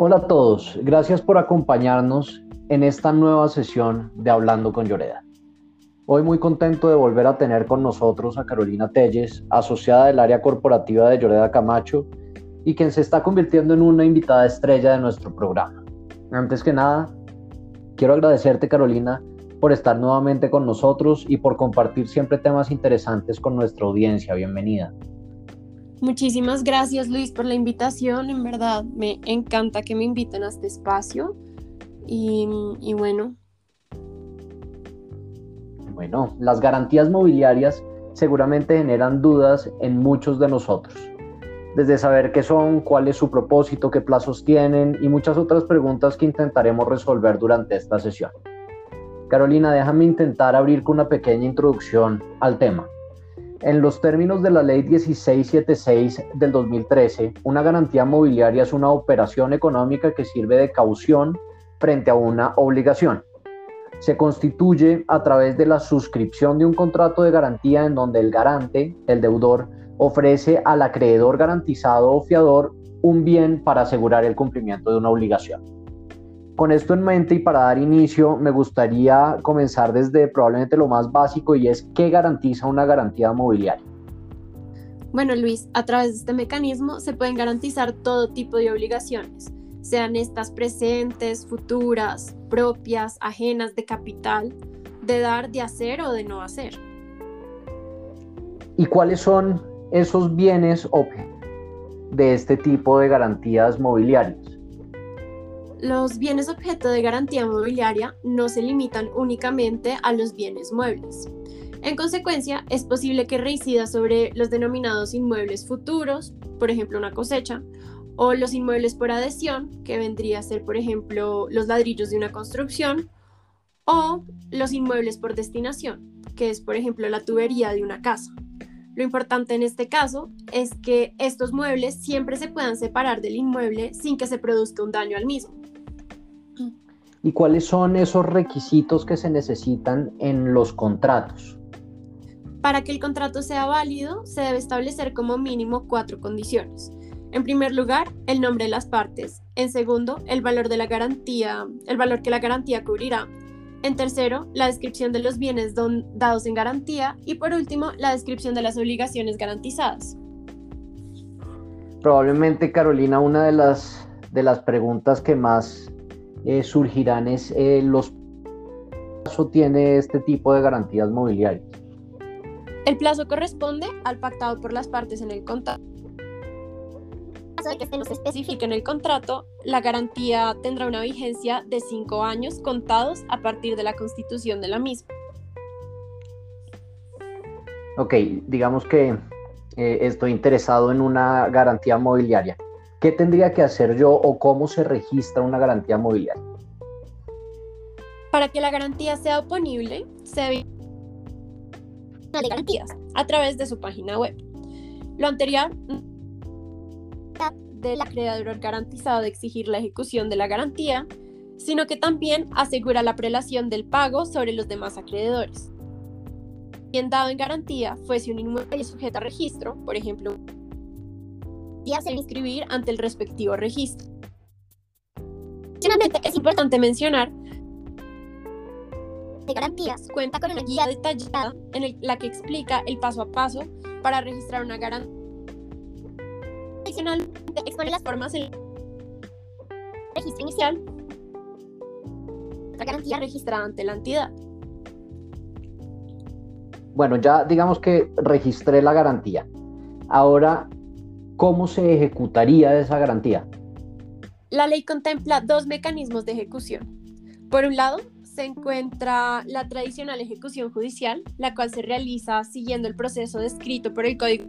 Hola a todos, gracias por acompañarnos en esta nueva sesión de Hablando con Lloreda. Hoy muy contento de volver a tener con nosotros a Carolina Telles, asociada del área corporativa de Lloreda Camacho y quien se está convirtiendo en una invitada estrella de nuestro programa. Antes que nada, quiero agradecerte Carolina por estar nuevamente con nosotros y por compartir siempre temas interesantes con nuestra audiencia. Bienvenida. Muchísimas gracias Luis por la invitación, en verdad me encanta que me inviten a este espacio y, bueno. Bueno, las garantías mobiliarias seguramente generan dudas en muchos de nosotros, desde saber qué son, cuál es su propósito, qué plazos tienen y muchas otras preguntas que intentaremos resolver durante esta sesión. Carolina, déjame intentar abrir con una pequeña introducción al tema. En los términos de la Ley 1676 del 2013, una garantía mobiliaria es una operación económica que sirve de caución frente a una obligación. Se constituye a través de la suscripción de un contrato de garantía en donde el garante, el deudor, ofrece al acreedor garantizado o fiador un bien para asegurar el cumplimiento de una obligación. Con esto en mente y para dar inicio, me gustaría comenzar desde probablemente lo más básico y es qué garantiza una garantía mobiliaria. Bueno, Luis, a través de este mecanismo se pueden garantizar todo tipo de obligaciones, sean estas presentes, futuras, propias, ajenas de capital, de dar, de hacer o de no hacer. ¿Y cuáles son esos bienes de este tipo de garantías mobiliarias? Los bienes objeto de garantía mobiliaria no se limitan únicamente a los bienes muebles. En consecuencia, es posible que reincida sobre los denominados inmuebles futuros, por ejemplo una cosecha, o los inmuebles por adhesión, que vendría a ser, por ejemplo, los ladrillos de una construcción, o los inmuebles por destinación, que es, por ejemplo, la tubería de una casa. Lo importante en este caso es que estos muebles siempre se puedan separar del inmueble sin que se produzca un daño al mismo y cuáles son esos requisitos que se necesitan en los contratos. Para que el contrato sea válido, se debe establecer como mínimo cuatro condiciones. En primer lugar, el nombre de las partes. En segundo, el valor de la garantía, el valor que la garantía cubrirá. En tercero, la descripción de los bienes dados en garantía. Y por último, la descripción de las obligaciones garantizadas. Probablemente, Carolina, una de las, de las preguntas que más eh, surgirán es eh, los plazo tiene este tipo de garantías mobiliarias. El plazo corresponde al pactado por las partes en el contrato. En que se nos especifique en el contrato, la garantía tendrá una vigencia de cinco años contados a partir de la constitución de la misma. Ok, digamos que eh, estoy interesado en una garantía mobiliaria. ¿Qué tendría que hacer yo o cómo se registra una garantía mobiliaria? Para que la garantía sea oponible, se debe de garantías a través de su página web. Lo anterior del acreedor garantizado de exigir la ejecución de la garantía, sino que también asegura la prelación del pago sobre los demás acreedores. Bien dado en garantía fuese un inmueble sujeto a registro, por ejemplo, y hacer inscribir ante el respectivo registro. Finalmente, es importante mencionar de garantías cuenta con una guía detallada en la que explica el paso a paso para registrar una garantía. Adicionalmente, expone las formas en registro inicial, la garantía registrada ante la entidad. Bueno, ya digamos que registré la garantía. Ahora ¿cómo se ejecutaría esa garantía? La ley contempla dos mecanismos de ejecución. Por un lado, se encuentra la tradicional ejecución judicial, la cual se realiza siguiendo el proceso descrito por el Código.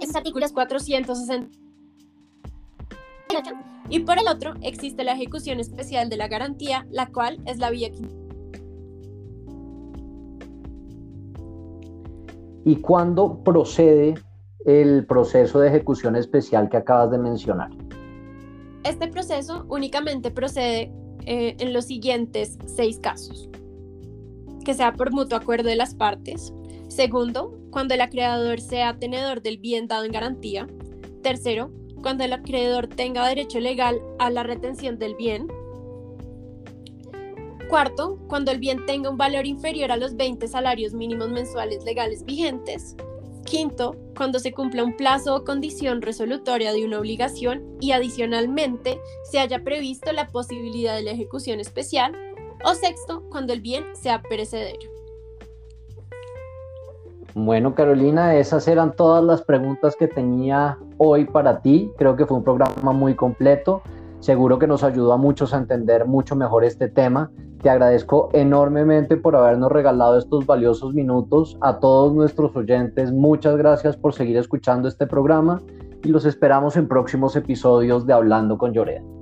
Esos artículos 460. Y por el otro, existe la ejecución especial de la garantía, la cual es la vía ¿Y cuándo procede el proceso de ejecución especial que acabas de mencionar? Este proceso únicamente procede eh, en los siguientes seis casos. Que sea por mutuo acuerdo de las partes. Segundo, cuando el acreedor sea tenedor del bien dado en garantía. Tercero, cuando el acreedor tenga derecho legal a la retención del bien. Cuarto, cuando el bien tenga un valor inferior a los 20 salarios mínimos mensuales legales vigentes. Quinto, cuando se cumpla un plazo o condición resolutoria de una obligación y adicionalmente se haya previsto la posibilidad de la ejecución especial. O sexto, cuando el bien sea perecedero. Bueno, Carolina, esas eran todas las preguntas que tenía hoy para ti. Creo que fue un programa muy completo. Seguro que nos ayudó a muchos a entender mucho mejor este tema. Te agradezco enormemente por habernos regalado estos valiosos minutos. A todos nuestros oyentes, muchas gracias por seguir escuchando este programa y los esperamos en próximos episodios de Hablando con Lloreda.